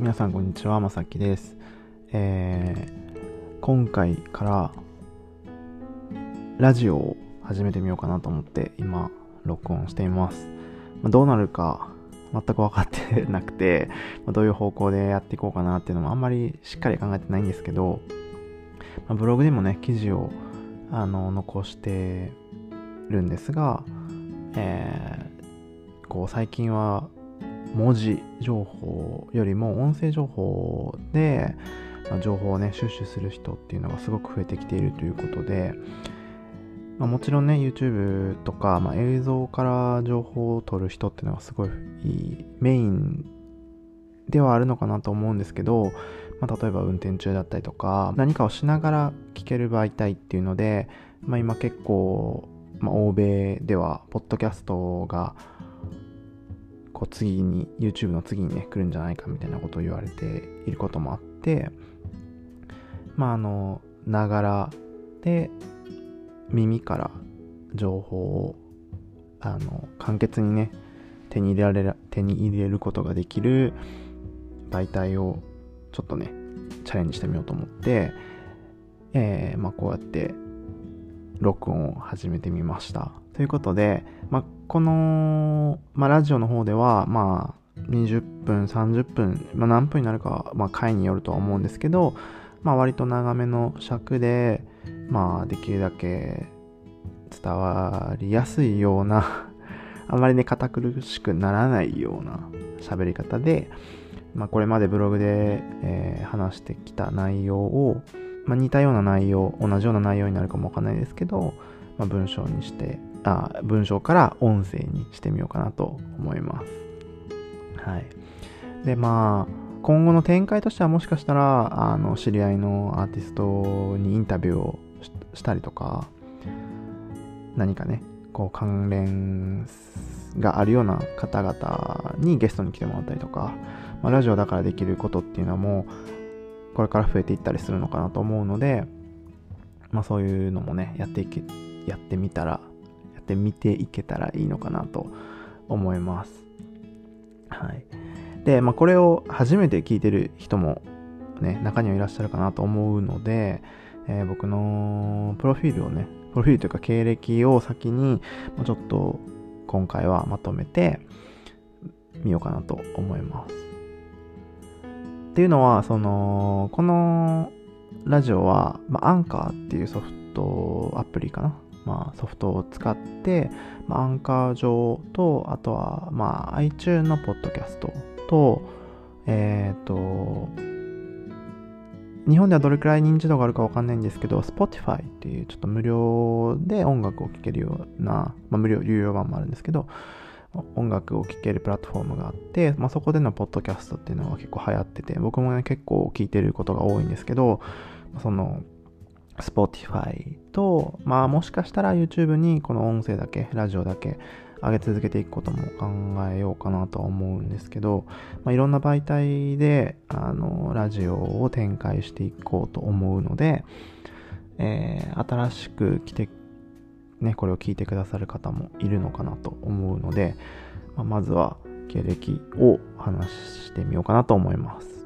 皆さんこんにちは、まさきです。えー、今回からラジオを始めてみようかなと思って今録音しています。まあ、どうなるか全く分かってなくて、まあ、どういう方向でやっていこうかなっていうのもあんまりしっかり考えてないんですけど、まあ、ブログでもね、記事をあの残してるんですが、えー、こう最近は文字情報よりも音声情報で、情報をね収集する人っていうのがすごく増えてきているということで、まあ、もちろんね YouTube とか、まあ、映像から情報を取る人っていうのがすごいメインではあるのかなと思うんですけど、まあ、例えば運転中だったりとか何かをしながら聞ける媒体っていうので、まあ、今結構、まあ、欧米ではポッドキャストがこう次に YouTube の次にね来るんじゃないかみたいなことを言われていることもあってまああのながらで耳から情報をあの簡潔にね手に入れられる手に入れることができる媒体をちょっとねチャレンジしてみようと思って、えー、まあ、こうやって録音を始めてみました。ということで、まあ、この、まあ、ラジオの方では、まあ、20分、30分、まあ、何分になるかは、まあ、回によるとは思うんですけど、まあ、割と長めの尺で、まあ、できるだけ伝わりやすいような あまりね、堅苦しくならないような喋り方で、まあ、これまでブログで、えー、話してきた内容を、まあ、似たような内容、同じような内容になるかもわかんないですけど、まあ、文章にして、あ文章から音声にしてみようかなと思います。はい。で、まあ、今後の展開としてはもしかしたら、あの、知り合いのアーティストにインタビューをしたりとか、何かね、こう関連があるような方々にゲストに来てもらったりとか、まあ、ラジオだからできることっていうのはもうこれから増えていったりするのかなと思うので、まあ、そういうのもねやっていけやってみたらってみていけたらいいのかなと思いますはいで、まあ、これを初めて聞いてる人もね中にはいらっしゃるかなと思うので、えー、僕のプロフィールをねプロフィールというか経歴を先にちょっと今回はまとめてみようかなと思いますっていうのは、その、このラジオは、まあ、アンカーっていうソフト、アプリかな。まあ、ソフトを使って、まあ、アンカー上と、あとは、まあ、iTunes のポッドキャストと、えっ、ー、と、日本ではどれくらい認知度があるかわかんないんですけど、Spotify っていうちょっと無料で音楽を聴けるような、まあ、無料、有料版もあるんですけど、音楽を聴けるプラットフォームがあって、まあ、そこでのポッドキャストっていうのが結構流行ってて、僕もね、結構聞いてることが多いんですけど、その、Spotify と、まあもしかしたら YouTube にこの音声だけ、ラジオだけ上げ続けていくことも考えようかなとは思うんですけど、まあ、いろんな媒体であのラジオを展開していこうと思うので、えー、新しく来てね、これを聞いてくださる方もいるのかなと思うので、まあ、まずは経歴を話してみようかなと思います。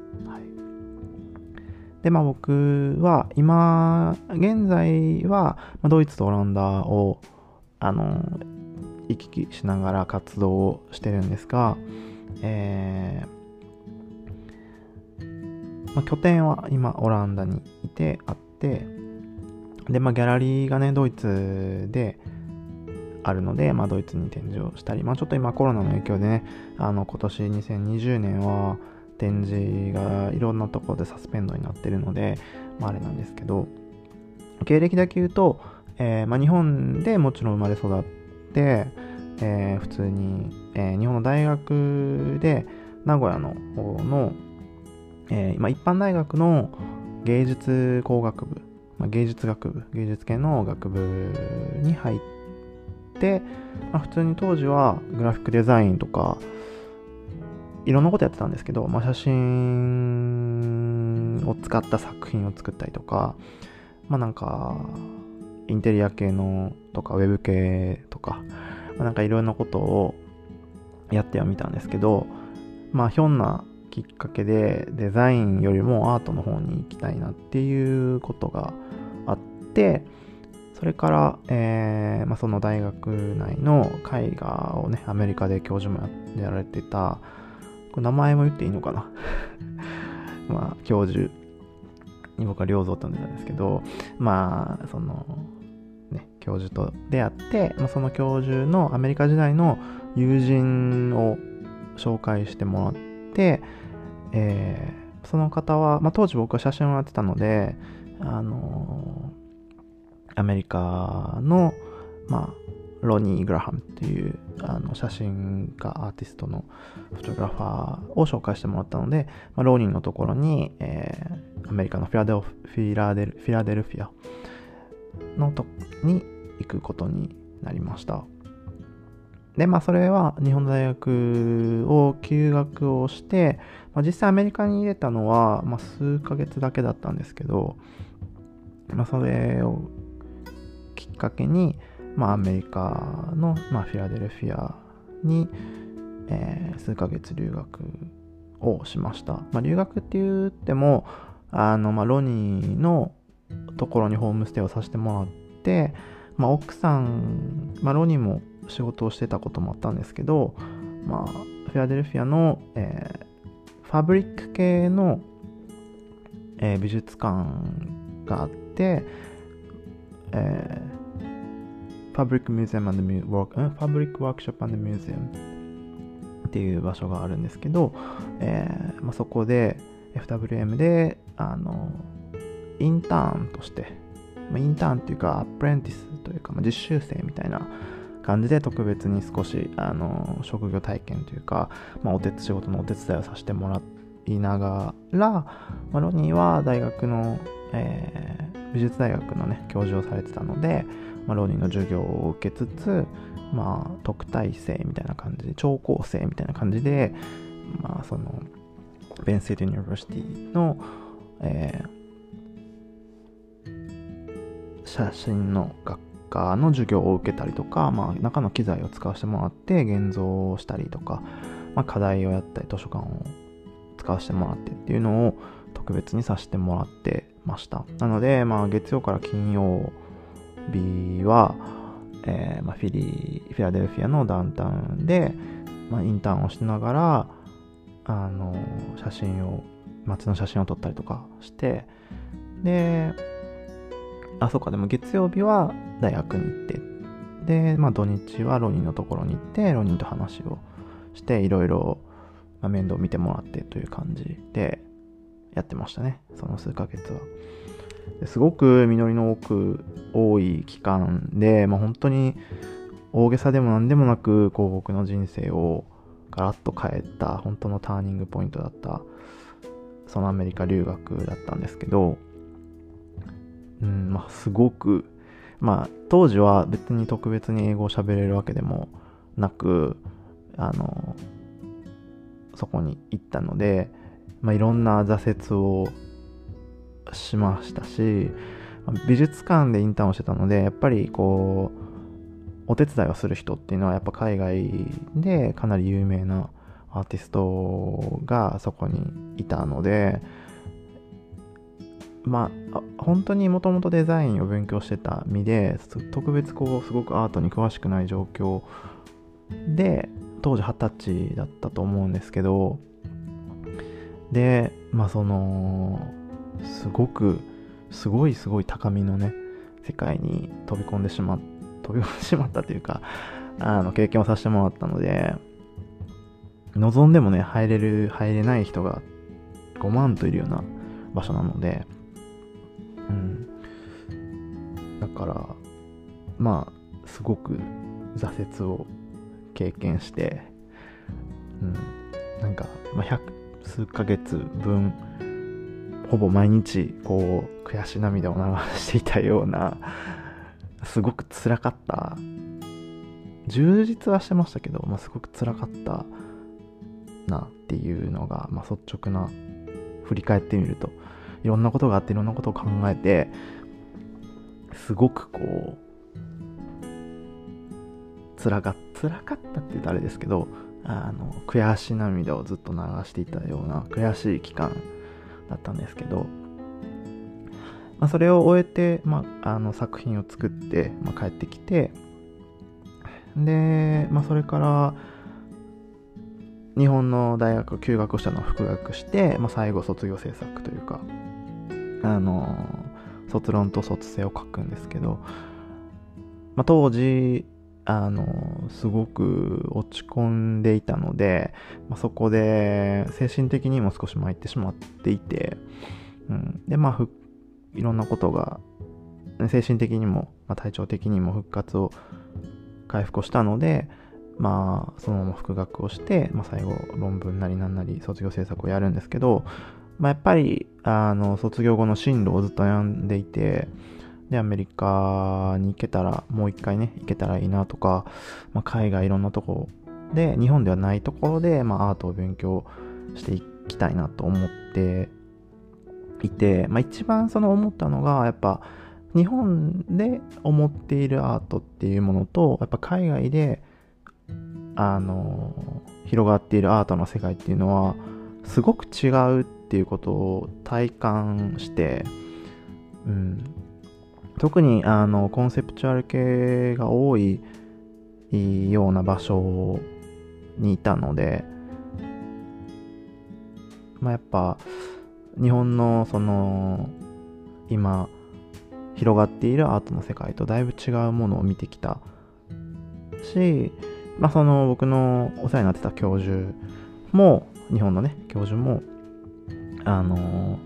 で、まあ僕は今、現在はドイツとオランダを、あの、行き来しながら活動をしてるんですが、えーまあ、拠点は今オランダにいてあって、で、まあ、ギャラリーがね、ドイツであるので、まあ、ドイツに展示をしたり、まあ、ちょっと今コロナの影響でね、あの、今年2020年は展示がいろんなところでサスペンドになってるので、まあ、あれなんですけど、経歴だけ言うと、えー、まあ、日本でもちろん生まれ育って、えー、普通に、え、日本の大学で名古屋の方の、えー、まあ、一般大学の芸術工学部まあ、芸術学部、芸術系の学部に入って、まあ、普通に当時はグラフィックデザインとか、いろんなことやってたんですけど、まあ、写真を使った作品を作ったりとか、まあなんか、インテリア系のとか、ウェブ系とか、まあ、なんかいろんなことをやってはみたんですけど、まあひょんなきっかけでデザインよりもアートの方に行きたいなっていうことがあってそれから、えーまあ、その大学内の絵画をねアメリカで教授もやられてたこれ名前も言っていいのかな？まあ教授に僕は良造って呼んでたんですけどまあそのね教授と出会って、まあ、その教授のアメリカ時代の友人を紹介してもらって、えー、その方は、まあ、当時僕は写真をやってたので、あのー、アメリカの、まあ、ロニー・グラハムっていうあの写真家アーティストのフォトグラファーを紹介してもらったので、まあ、ローニーのところに、えー、アメリカのフィラデルフィラデルフィラデルフィアのとに行くことになりました。で、まあ、それは日本大学を休学をして、まあ、実際アメリカに入れたのは、まあ、数ヶ月だけだったんですけど、まあ、それをきっかけに、まあ、アメリカの、まあ、フィラデルフィアに、えー、数ヶ月留学をしました。まあ、留学って言っても、あの、まあ、ロニーのところにホームステイをさせてもらって、まあ、奥さん、まあ、ロニーも仕事をしてたこともあったんですけど、まあ、フィラデルフィアの、えー、ファブリック系の、えー、美術館があって、えー、 Fabric Museum Fabric Workshop Museum っていう場所があるんですけど、えーまあ、そこで FWM であのインターンとして、まあ、インターンっていうか apprentice というか、まあ、実習生みたいな感じで特別に少しあの職業体験というか、まあ、お手仕事のお手伝いをさせてもらいながら、まあ、ロニーは大学の、えー、美術大学のね教授をされてたので、まあ、ロニーの授業を受けつつ、まあ、特待生みたいな感じで聴講生みたいな感じで、まあ、その Penn State University の、えー、写真の学科の授業を受けたりとか、まあ、中の機材を使わせてもらって現像をしたりとか、まあ、課題をやったり図書館を使わせてもらってっていうのを特別にさせてもらってました。なので、まあ、月曜から金曜日は、えーまあ、フィリフィラデルフィアのダウンタウンで、まあ、インターンをしながらあの写真を街の写真を撮ったりとかしてであ、そうか、でも月曜日は大学に行って、で、まあ土日はロニーのところに行って、ロニーと話をして、いろいろ、面倒見てもらってという感じでやってましたね。その数ヶ月は。すごく実りの多く、多い期間で、まあ本当に大げさでも何でもなく、こう僕の人生をガラッと変えた、本当のターニングポイントだった、そのアメリカ留学だったんですけど、うんまあ、すごく、まあ、当時は別に特別に英語を喋れるわけでもなく、あの、そこに行ったので、まあ、いろんな挫折をしましたし、美術館でインターンをしてたので、やっぱりこう、お手伝いをする人っていうのはやっぱ海外でかなり有名なアーティストがそこにいたので、まあ、本当にもともとデザインを勉強してた身で、特別こう、すごくアートに詳しくない状況で、当時二十歳だったと思うんですけど、で、まあその、すごく、すごいすごい高みのね、世界に飛び込んでしまっ、飛び込んでしまったというか、あの、経験をさせてもらったので、望んでもね、入れる、入れない人が5万といるような場所なので、うん。だから、まあ、すごく挫折を経験して、うん。なんか、まあ、100数ヶ月分、ほぼ毎日、こう、悔し涙を流していたような、すごく辛かった、充実はしてましたけど、まあ、すごく辛かったなっていうのが、まあ、率直な、振り返ってみると、いろんなことがあっていろんなことを考えて、すごくこう、辛か、辛かったって言うとあれですけど、あの悔し涙をずっと流していたような悔しい期間だったんですけど、まあ、それを終えて、まあ、あの作品を作って、まあ、帰ってきてで、まあ、それから日本の大学休学したのを復学して、まあ、最後卒業制作というかあの卒論と卒生を書くんですけど、まあ、当時あのすごく落ち込んでいたので、まあ、そこで精神的にも少し参ってしまっていて、うん、でまあいろんなことが精神的にも、まあ、体調的にも復活を回復をしたのでまあそのまま復学をして、まあ、最後論文なりなんなり卒業制作をやるんですけど、まあ、やっぱりあの卒業後の進路をずっと悩んでいてでアメリカに行けたらもう一回ね行けたらいいなとか、まあ、海外いろんなとこで日本ではないところで、まあ、アートを勉強していきたいなと思っていて、まあ、一番その思ったのがやっぱ日本で思っているアートっていうものとやっぱ海外であの広がっているアートの世界っていうのはすごく違うっていうことを体感して、うん、特にあのコンセプチュアル系が多いような場所にいたので、まあ、やっぱ日本のその今広がっているアートの世界とだいぶ違うものを見てきたし、まあ、その僕のお世話になってた教授も日本のね教授もあの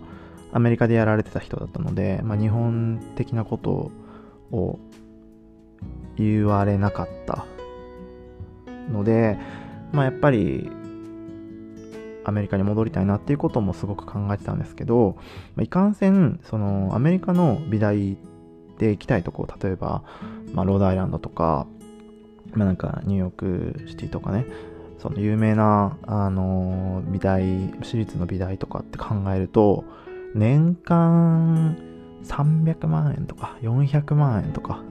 アメリカでやられてた人だったので、まあ、日本的なことを言われなかったので、まあ、やっぱりアメリカに戻りたいなっていうこともすごく考えてたんですけど、まあ、いかんせんそのアメリカの美大で行きたいとこ例えば、まあ、ロードアイランドとか、まあ、なんかニューヨークシティとかねその有名なあの美大私立の美大とかって考えると年間300万円とか400万円とか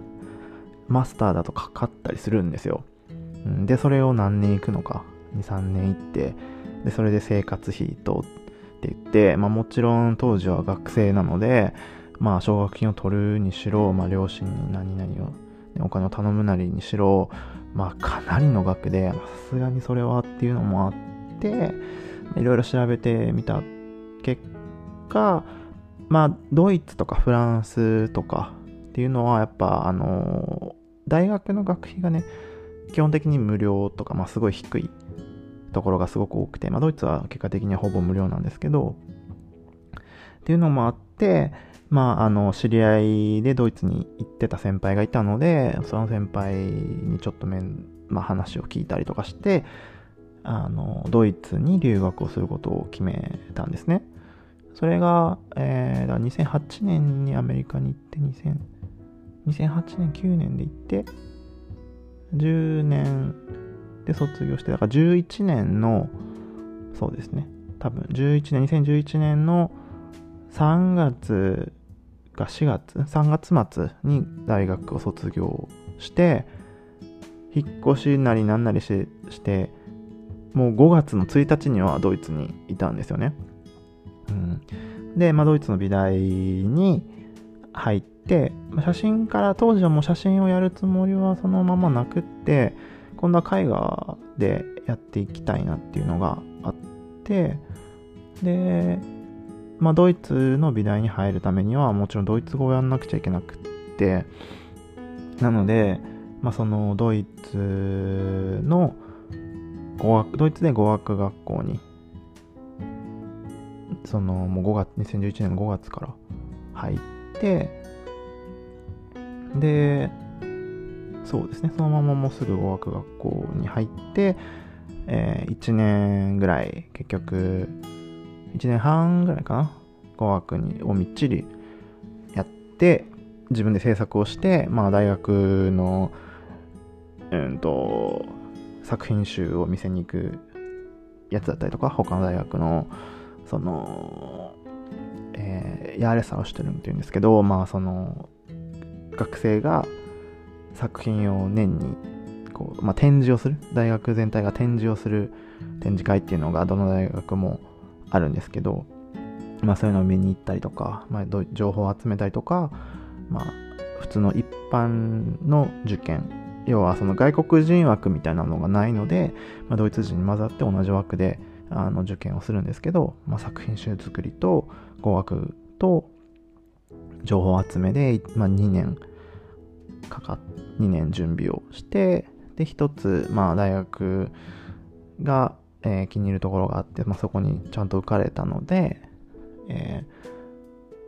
マスターだとかかったりするんですよ。で、それを何年行くのか、2、3年行って、で、それで生活費とって言って、まあもちろん当時は学生なので、まあ奨学金を取るにしろ、まあ両親に何々を、お金を頼むなりにしろ、まあかなりの額で、さすがにそれはっていうのもあって、いろいろ調べてみた結果果、まあ、ドイツとかフランスとかっていうのは、やっぱ、あの大学の学費がね、基本的に無料とか、まあ、すごい低いところがすごく多くて、まあ、ドイツは結果的にはほぼ無料なんですけど、っていうのもあって、まあ、あの、知り合いでドイツに行ってた先輩がいたので、その先輩にちょっと面、まあ、話を聞いたりとかして、あの、ドイツに留学をすることを決めたんですね。それが、えー、だ2008年にアメリカに行って、2000 2008年、9年で行って、10年で卒業して、だから11年の、そうですね、多分11年、2011年の3月か4月、3月末に大学を卒業して、引っ越しなりなんなりして、もう5月の1日にはドイツにいたんですよね。うん、で、まあ、ドイツの美大に入って、写真から当時はもう写真をやるつもりはそのままなくって今度は絵画でやっていきたいなっていうのがあってで、まあ、ドイツの美大に入るためにはもちろんドイツ語をやんなくちゃいけなくってなので、まあ、そのドイツの語学ドイツで語学学校にそのもう5月2011年の5月から入ってでそうですね。そのままもうすぐ語学学校に入って、えー、1年ぐらい結局1年半ぐらいかな語学にをみっちりやって自分で制作をして、まあ、大学の、うんと作品集を見せに行くやつだったりとか他の大学のその、えー、ヤーレサをしてるっていうんですけど、まあその、学生が作品を年にこう、まあ、展示をする大学全体が展示をする展示会っていうのがどの大学もあるんですけど、まあ、そういうのを見に行ったりとか、まあ、情報を集めたりとか、まあ、普通の一般の受験要はその外国人枠みたいなのがないので、まあ、ドイツ人に混ざって同じ枠であの受験をするんですけど、まあ、作品集作りと語学と情報集めで、まあ、2年かか2年準備をしてで一つ、まあ、大学が、えー、気に入るところがあって、まあ、そこにちゃんと受かれたので、え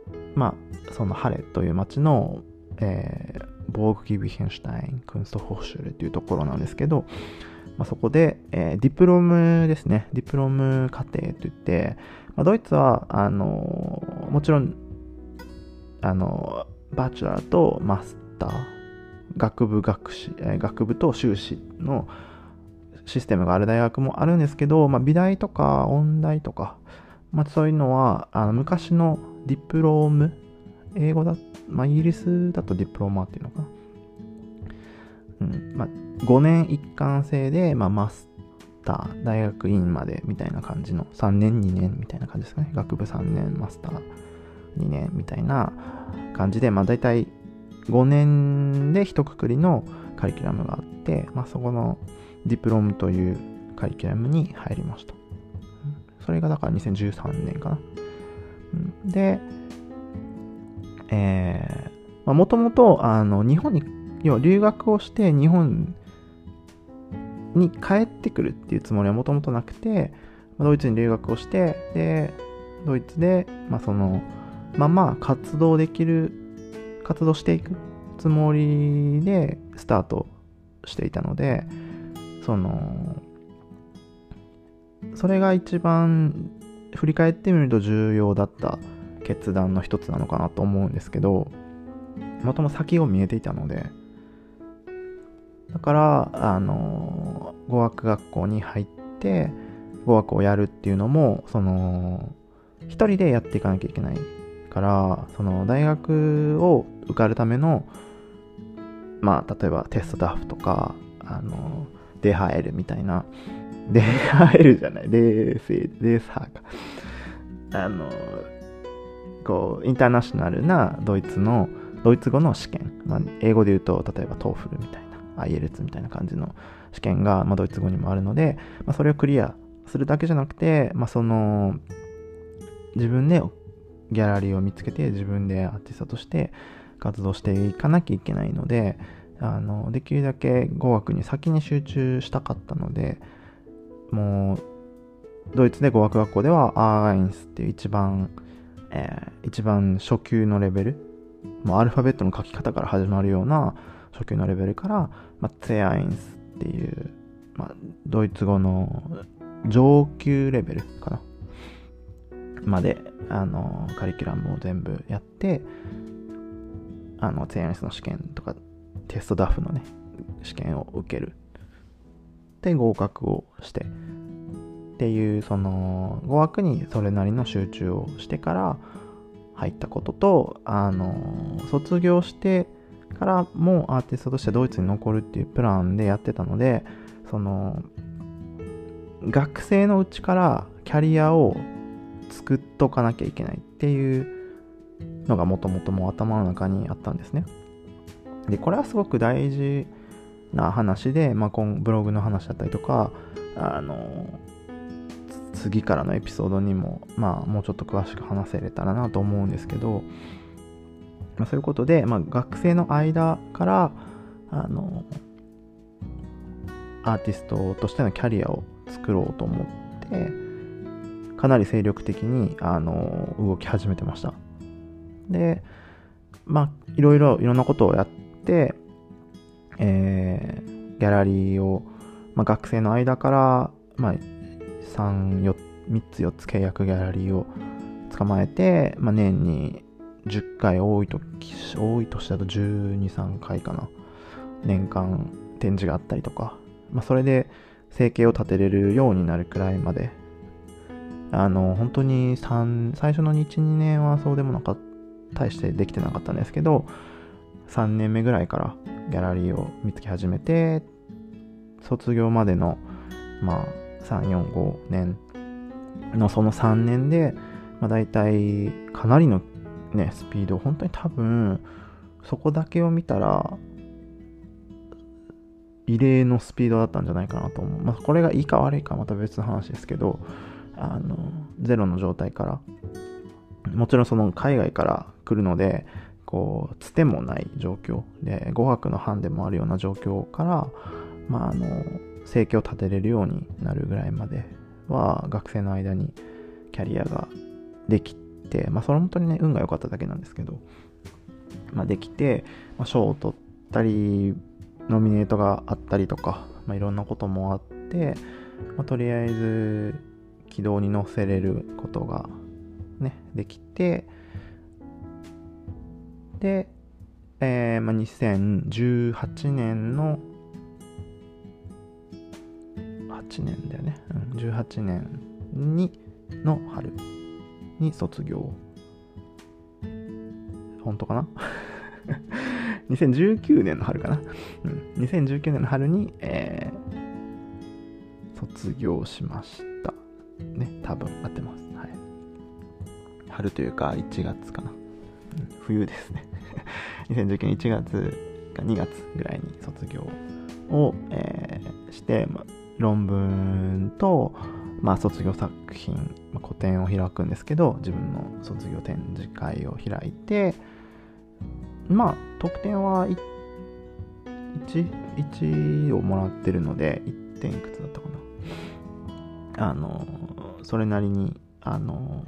ー、まあそのハレという町の、えー、 Burg Giebichenstein Kunsthochschule っていうところなんですけど、まあ、そこで、えー、 Diplom ですね。 Diplom 課程といって、まあ、ドイツは、あのー、もちろん、あのー、 bachelor とマスター、学部学士、え、学部と修士のシステムがある大学もあるんですけど、まあ、美大とか音大とか、まあ、そういうのは、あの昔のディプローム、英語だ、まあ、イギリスだとディプローマーっていうのかな。うんまあ、5年一貫制で、まあ、マスター、大学院までみたいな感じの、3年、2年みたいな感じですかね。学部3年、マスター2年みたいな感じで、まあ、大体5年で一括りのカリキュラムがあって、まあ、そこのディプロムというカリキュラムに入りました。それがだから2013年かな。で、えー、もともと、あの、日本に、要は留学をして日本に帰ってくるっていうつもりはもともとなくて、ドイツに留学をして、で、ドイツで、まあその、まあまあ活動できる、活動していくつもりでスタートしていたので、その、それが一番振り返ってみると重要だった決断の一つなのかなと思うんですけど、もとも先を見えていたので、だから、あの、語学学校に入って、語学をやるっていうのも、その、一人でやっていかなきゃいけないから、その、大学を受かるための、まあ、例えばテストダフとか、あの、デハエルみたいな、デハエルじゃない、デーセー、デーサーか。あの、こう、インターナショナルなドイツの、ドイツ語の試験。まあ、英語で言うと、例えば TOEFL みたいな、IELTS みたいな感じの試験が、まあ、ドイツ語にもあるので、まあ、それをクリアするだけじゃなくて、まあ、その、自分でギャラリーを見つけて、自分でアーティストとして活動していかなきゃいけないので、あの、できるだけ語学に先に集中したかったので、もう、ドイツで語学学校ではアーガインスっていう一番えー、一番初級のレベル、もうアルファベットの書き方から始まるような初級のレベルから、まあ、ツェアインスっていう、まあ、ドイツ語の上級レベルかな。まで、あの、カリキュラムを全部やって、あの、ツェアインスの試験とか、テストダフのね、試験を受ける。で、合格をして、っていうその語学にそれなりの集中をしてから入ったこととあの卒業してからもうアーティストとしてドイツに残るっていうプランでやってたのでその学生のうちからキャリアを作っとかなきゃいけないっていうのがもともともう頭の中にあったんですね。で、これはすごく大事な話で、まあ、今ブログの話だったりとか、あの、次からのエピソードにも、まあ、もうちょっと詳しく話せれたらなと思うんですけど、まあ、そういうことで、まあ、学生の間からあのアーティストとしてのキャリアを作ろうと思ってかなり精力的にあの動き始めてました。でまあいろいろいろんなことをやって、えー、ギャラリーを、まあ、学生の間から、まあ、3、4 3つ4つ契約ギャラリーを捕まえて、まあ、年に10回多いと多い年だと12、3回かな。年間展示があったりとか、まあ、それで生計を立てれるようになるくらいまで、あの、本当に3、最初の1、2年はそうでもなかった、大してできてなかったんですけど、3年目ぐらいからギャラリーを見つけ始めて、卒業までの、まあ、3、4、5年のその3年で、まあ、大体かなりのね、スピード、本当に多分、そこだけを見たら、異例のスピードだったんじゃないかなと思う。まあ、これがいいか悪いかまた別の話ですけど、あの、ゼロの状態から、もちろんその海外から来るので、こう、つてもない状況で、語学の班でもあるような状況から、まあ、あの、生計を立てれるようになるぐらいまでは、学生の間にキャリアができて、まあ、それ本当にね、運が良かっただけなんですけど、まあ、できて、まあ、賞を取ったり、ノミネートがあったりとか、まあ、いろんなこともあって、まあ、とりあえず軌道に乗せれることがね、できて、で、えーまあ、2018年の8年だよね、うん、18年にの春。に卒業。本当かな？2019年の春かな、うん、2019年の春に、えー、卒業しました。ね多分合ってます。はい。春というか1月かな、うん、冬ですね。2019年1月か2月ぐらいに卒業を、えー、して、ま、論文と、まあ、卒業作品、まあ、個展を開くんですけど自分の卒業展示会を開いてまあ得点は 1, 1をもらってるので1点いくつだったかな。あのそれなりにあの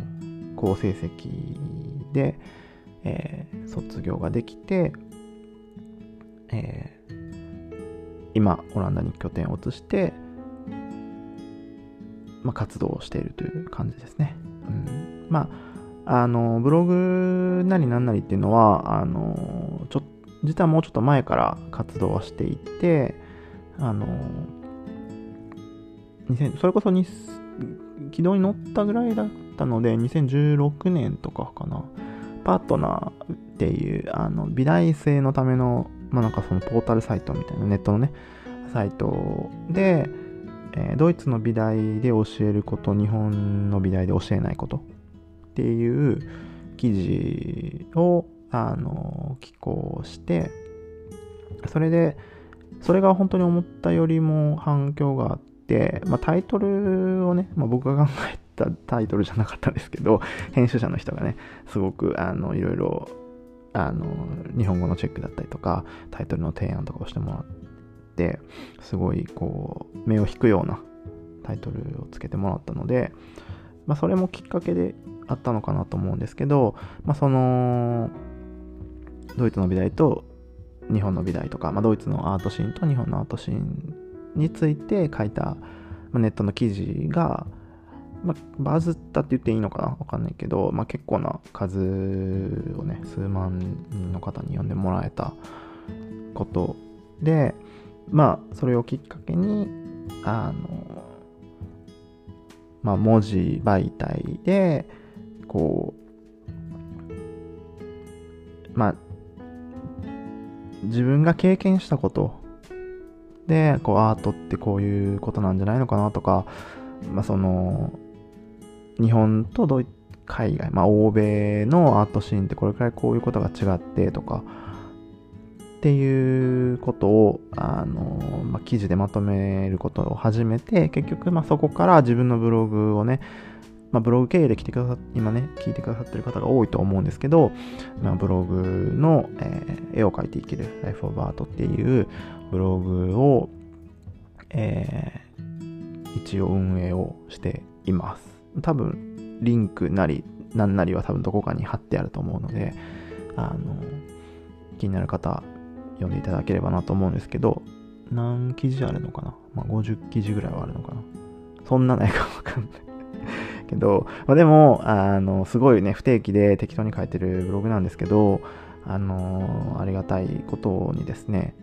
好成績で、えー、卒業ができて、えー、今オランダに拠点を移してまあ、活動をしているという感じですね。うん、まあ、あの、ブログなりなんなりっていうのは、あの、ちょ実はもうちょっと前から活動はしていて、あの、それこそに軌道に乗ったぐらいだったので、2016年とかかな、パートナーっていう、あの、美大生のための、まあなんかそのポータルサイトみたいなネットのね、サイトで、えー、ドイツの美大で教えること、日本の美大で教えないことっていう記事を、あの、寄稿して、それで、それが本当に思ったよりも反響があって、まあ、タイトルをね、まあ、僕が考えたタイトルじゃなかったですけど、編集者の人がね、すごく、あの、いろいろ、あの、日本語のチェックだったりとか、タイトルの提案とかをしてもらって、ってすごいこう目を引くようなタイトルをつけてもらったので、まあ、それもきっかけであったのかなと思うんですけど、まあ、そのドイツの美大と日本の美大とか、まあ、ドイツのアートシーンと日本のアートシーンについて書いたネットの記事が、まあ、バズったって言っていいのかな？わかんないけど、まあ、結構な数をね数万人の方に読んでもらえたことで、まあ、それをきっかけに、あの、まあ、文字媒体で、こう、まあ、自分が経験したことで、こう、アートってこういうことなんじゃないのかなとか、まあ、その、日本とドイ海外、まあ、欧米のアートシーンってこれくらいこういうことが違ってとか、っていうことを、あの、まあ、記事でまとめることを始めて、結局、まあ、そこから自分のブログをね、まあ、ブログ経営で来てくださ今ね、聞いてくださってる方が多いと思うんですけど、まあ、ブログの、えー、絵を描いていける Life of Art っていうブログを、えー、一応運営をしています。多分、リンクなり、なんなりは多分どこかに貼ってあると思うので、あの、気になる方読んでいただければなと思うんですけど、何記事あるのかな？まあ、50記事ぐらいはあるのかな？そんなないかわかんないけど、まあ、でも、あの、すごいね、不定期で適当に書いてるブログなんですけど、あの、ありがたいことにですね、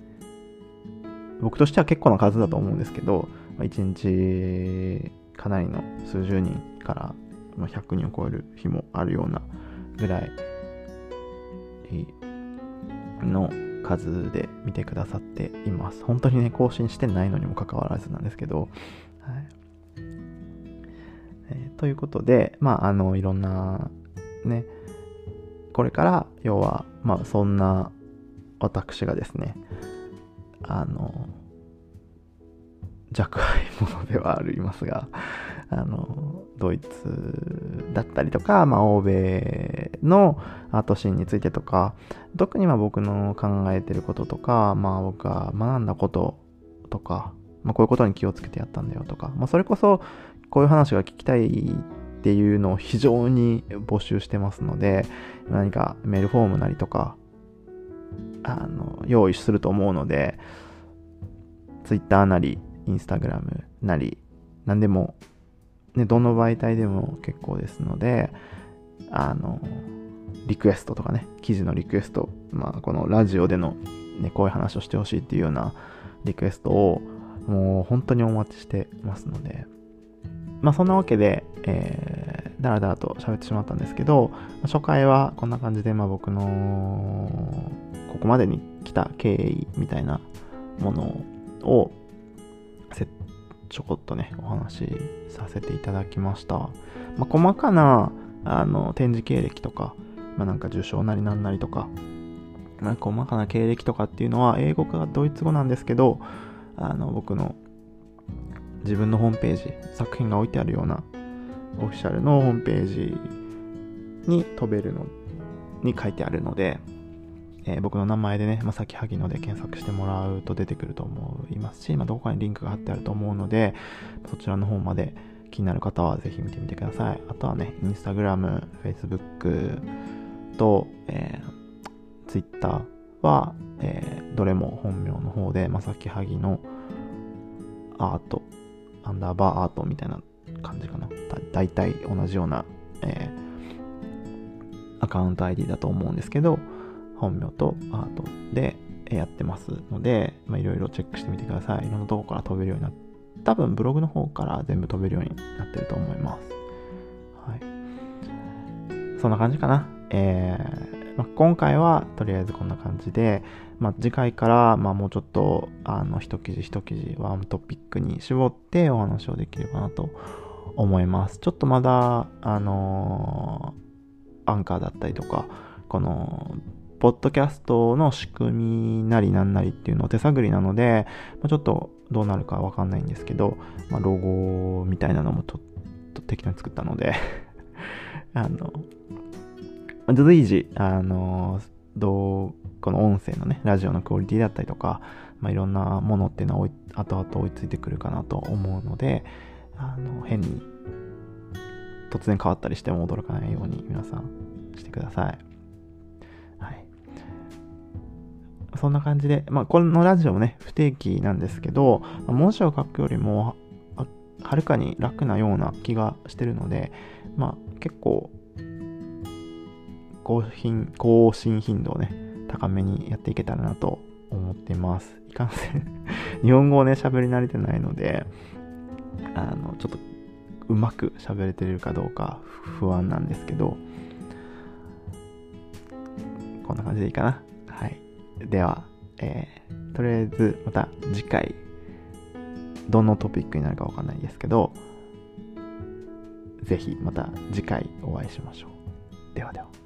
僕としては結構な数だと思うんですけど、まあ、1日かなりの数十人から100人を超える日もあるようなぐらいの数で見てくださっています。本当にね、更新してないのにもかかわらずなんですけど、はいえー、ということで、まあ、あの、いろんな、ね、これから、要は、まあ、そんな私がですね、あの、若輩者ではありますが、あの、ドイツだったりとか、まあ、欧米のアートシーンについてとか、特にまあ僕の考えてることとか、まあ僕が学んだこととか、まあこういうことに気をつけてやったんだよとか、まあそれこそこういう話が聞きたいっていうのを非常に募集してますので、何かメールフォームなりとか、あの、用意すると思うので、Twitter なり、Instagram なり、何でも、ね、どの媒体でも結構ですので、あの、リクエストとかね、記事のリクエスト、まあ、このラジオでの、ね、こういう話をしてほしいっていうようなリクエストを、もう本当にお待ちしてますので、まあそんなわけで、えー、だらだらと喋ってしまったんですけど、初回はこんな感じで、まあ僕の、ここまでに来た経緯みたいなものを、ちょこっとね、お話しさせていただきました。まあ細かな、あの、展示経歴とか、まあなんか受賞なりなんなりとか、まあ細かな経歴とかっていうのは、英語かドイツ語なんですけど、あの、僕の自分のホームページ、作品が置いてあるようなオフィシャルのホームページに飛べるのに書いてあるので、えー、僕の名前でね、まさきはぎので検索してもらうと出てくると思いますし、まあ、どこかにリンクが貼ってあると思うので、そちらの方まで気になる方はぜひ見てみてください。あとはね、インスタグラム、フェイスブックと、えー、ツイッターは、えー、どれも本名の方で、まさきはぎのアートアンダーバーアートみたいな感じかな。だ大体同じような、えー、アカウント ID だと思うんですけど、本名とアートでやってますので、いろいろチェックしてみてください。いろんなとこから飛べるようになって、多分ブログの方から全部飛べるようになってると思います。はい。そんな感じかな。えー、ま、今回はとりあえずこんな感じで、ま、次回から、ま、もうちょっと、あの、一記事一記事、ワントピックに絞ってお話をできればなと思います。ちょっとまだ、あのー、アンカーだったりとか、この、ポッドキャストの仕組みなりなんなりっていうのを手探りなので、ま、ちょっとどうなるかわかんないんですけど、まあ、ロゴみたいなのもちょっと適当に作ったので あの、随時、あの、どう、この音声のね、ラジオのクオリティだったりとか、まあ、いろんなものっていうのは後々追いついてくるかなと思うので、あの、変に突然変わったりしても驚かないように皆さんしてくださ。い。そんな感じで、まあ、このラジオもね、不定期なんですけど、文字を書くよりも、はるかに楽なような気がしてるので、まあ、結構、更新、更新頻度をね、高めにやっていけたらなと思っています。いかんせん 日本語をね、喋り慣れてないので、あの、ちょっとうまく喋れてるかどうか不安なんですけど、こんな感じでいいかな。では、えー、とりあえずまた次回、どのトピックになるかわかんないですけど、ぜひまた次回お会いしましょう。ではでは。